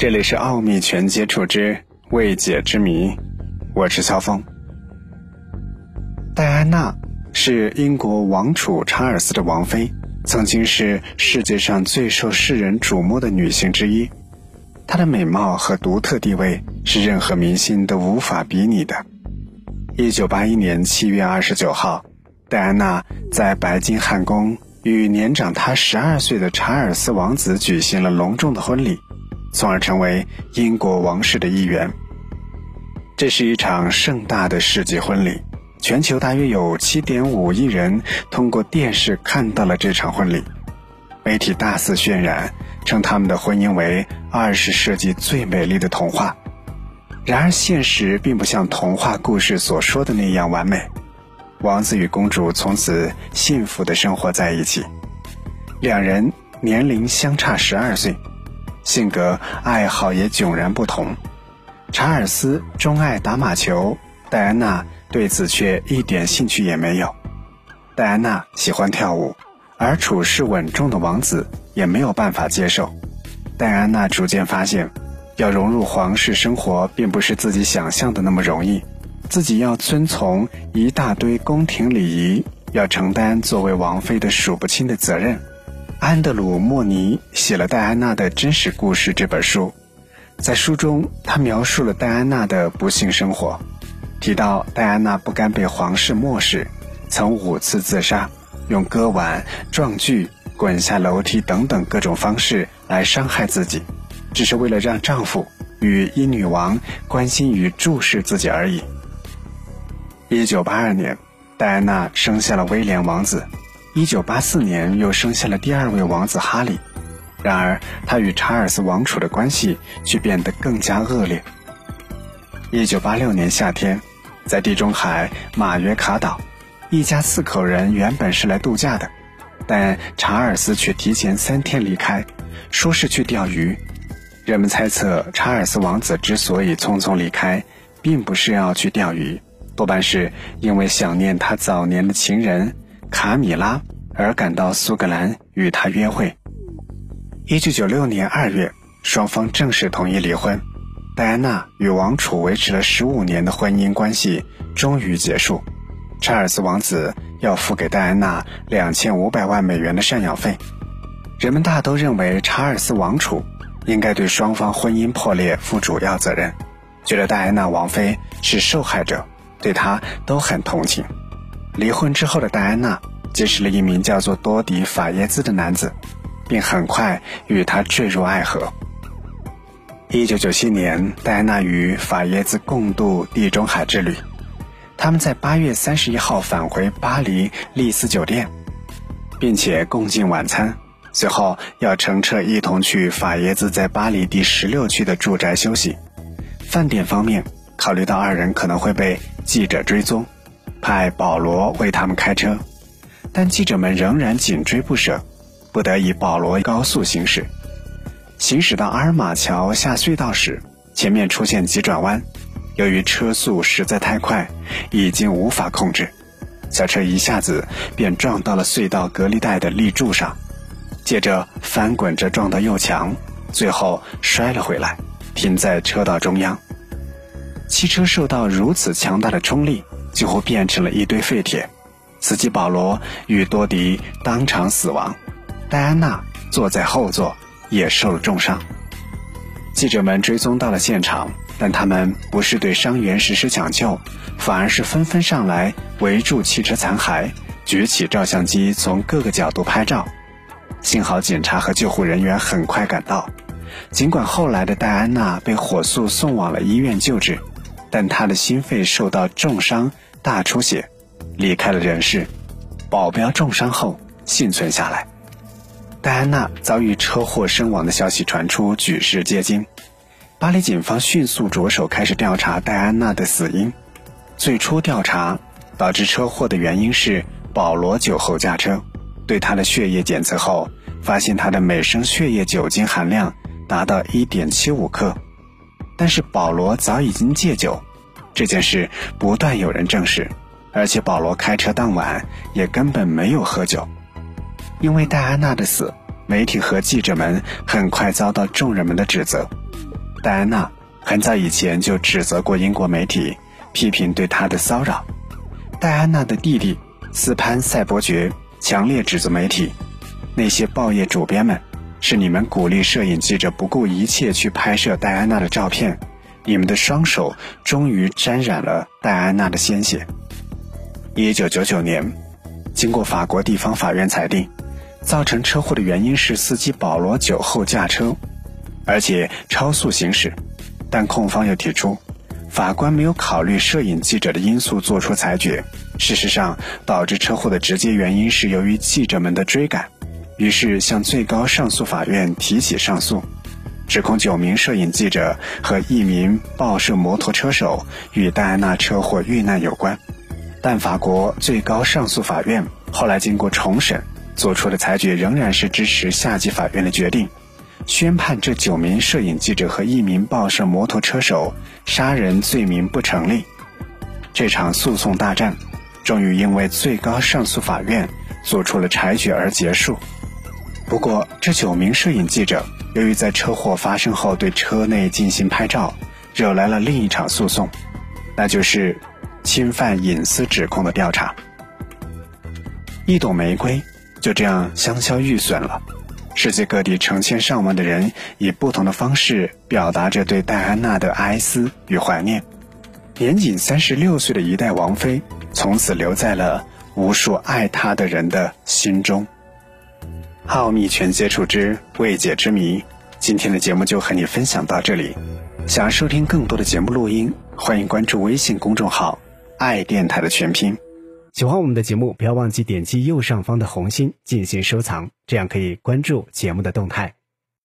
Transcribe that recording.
这里是《奥秘全接触之未解之谜》，我是肖峰。戴安娜是英国王储查尔斯的王妃，曾经是世界上最受世人瞩目的女性之一。她的美貌和独特地位是任何明星都无法比拟的。一九八一年七月二十九号，戴安娜在白金汉宫与年长她十二岁的查尔斯王子举行了隆重的婚礼。从而成为英国王室的一员。这是一场盛大的世纪婚礼，全球大约有7.5亿人通过电视看到了这场婚礼。媒体大肆渲染，称他们的婚姻为20世纪最美丽的童话。然而，现实并不像童话故事所说的那样完美。王子与公主从此幸福地生活在一起，两人年龄相差12岁。性格、爱好也迥然不同。查尔斯钟爱打马球，戴安娜对此却一点兴趣也没有。戴安娜喜欢跳舞，而处事稳重的王子也没有办法接受。戴安娜逐渐发现，要融入皇室生活，并不是自己想象的那么容易。自己要遵从一大堆宫廷礼仪，要承担作为王妃的数不清的责任。安德鲁·莫尼写了《戴安娜的真实故事》这本书，在书中，他描述了戴安娜的不幸生活，提到戴安娜不甘被皇室漠视，曾五次自杀，用割腕、撞锯、滚下楼梯等等各种方式来伤害自己，只是为了让丈夫与英女王关心与注视自己而已。一九八二年，戴安娜生下了威廉王子。一九八四年，又生下了第二位王子哈里。然而，他与查尔斯王储的关系却变得更加恶劣。一九八六年夏天，在地中海马约卡岛，一家四口人原本是来度假的，但查尔斯却提前三天离开，说是去钓鱼。人们猜测，查尔斯王子之所以匆匆离开，并不是要去钓鱼，多半是因为想念他早年的情人。卡米拉而赶到苏格兰与他约会。一九九六年二月，双方正式同意离婚。戴安娜与王储维持了十五年的婚姻关系终于结束。查尔斯王子要付给戴安娜两千五百万美元的赡养费。人们大都认为查尔斯王储应该对双方婚姻破裂负主要责任，觉得戴安娜王妃是受害者，对她都很同情。离婚之后的戴安娜结识了一名叫做多迪·法耶兹的男子，并很快与他坠入爱河。一九九七年，戴安娜与法耶兹共度地中海之旅，他们在八月三十一号返回巴黎丽思酒店，并且共进晚餐，随后要乘车一同去法耶兹在巴黎第十六区的住宅休息。饭店方面考虑到二人可能会被记者追踪。派保罗为他们开车，但记者们仍然紧追不舍，不得已保罗高速行驶。行驶到阿尔马桥下隧道时，前面出现急转弯，由于车速实在太快，已经无法控制，小车一下子便撞到了隧道隔离带的立柱上，接着翻滚着撞到右墙，最后摔了回来，停在车道中央。汽车受到如此强大的冲力。几乎变成了一堆废铁，司机保罗与多迪当场死亡，戴安娜坐在后座也受了重伤。记者们追踪到了现场，但他们不是对伤员实施抢救，反而是纷纷上来围住汽车残骸，举起照相机从各个角度拍照。幸好警察和救护人员很快赶到，尽管后来的戴安娜被火速送往了医院救治。但他的心肺受到重伤，大出血，离开了人世。保镖重伤后幸存下来。戴安娜遭遇车祸身亡的消息传出，举世皆惊。巴黎警方迅速着手开始调查戴安娜的死因。最初调查导致车祸的原因是保罗酒后驾车。对他的血液检测后，发现他的每升血液酒精含量达到一点七五克。但是保罗早已经戒酒，这件事不断有人证实，而且保罗开车当晚也根本没有喝酒。因为戴安娜的死，媒体和记者们很快遭到众人们的指责。戴安娜很早以前就指责过英国媒体，批评对她的骚扰。戴安娜的弟弟斯潘塞伯爵强烈指责媒体，那些报业主编们，是你们鼓励摄影记者不顾一切去拍摄戴安娜的照片，你们的双手终于沾染了戴安娜的鲜血。一九九九年，经过法国地方法院裁定，造成车祸的原因是司机保罗酒后驾车，而且超速行驶，但控方又提出。法官没有考虑摄影记者的因素做出裁决。事实上，导致车祸的直接原因是由于记者们的追赶，于是向最高上诉法院提起上诉，指控九名摄影记者和一名报社摩托车手与戴安娜车祸遇难有关。但法国最高上诉法院后来经过重审，做出的裁决仍然是支持下级法院的决定。宣判这九名摄影记者和一名报社摩托车手杀人罪名不成立。这场诉讼大战终于因为最高上诉法院做出了裁决而结束。不过，这九名摄影记者由于在车祸发生后对车内进行拍照，惹来了另一场诉讼，那就是侵犯隐私指控的调查。一朵玫瑰就这样香消玉损了。世界各地成千上万的人以不同的方式表达着对戴安娜的哀思与怀念。年仅三十六岁的一代王妃，从此留在了无数爱她的人的心中。奥秘全接触之未解之谜，今天的节目就和你分享到这里。想要收听更多的节目录音，欢迎关注微信公众号“爱电台”的全拼。喜欢我们的节目，不要忘记点击右上方的红心进行收藏，这样可以关注节目的动态。